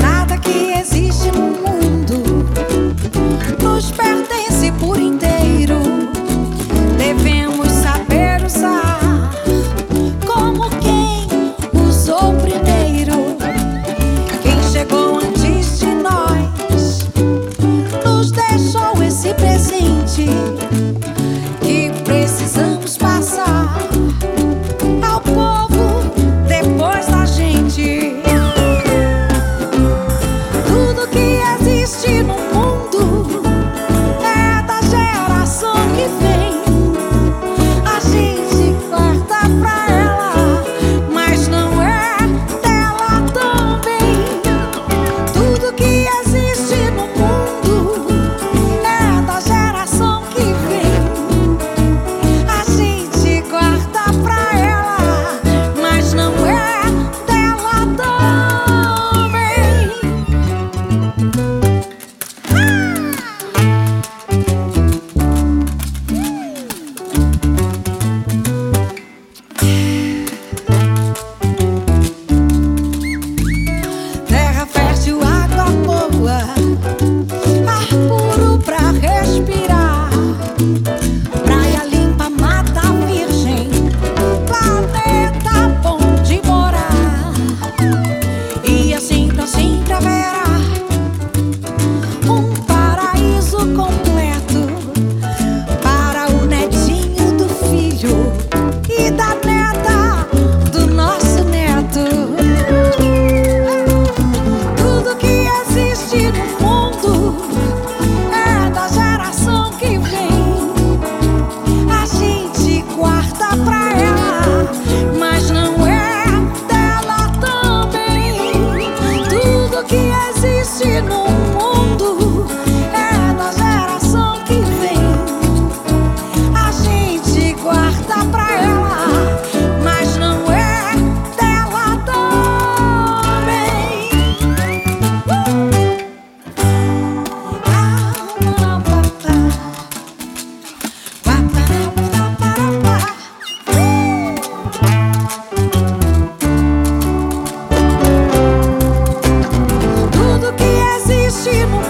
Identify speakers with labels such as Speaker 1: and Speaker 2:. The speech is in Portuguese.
Speaker 1: Nada que existe no mundo nos pertence. destino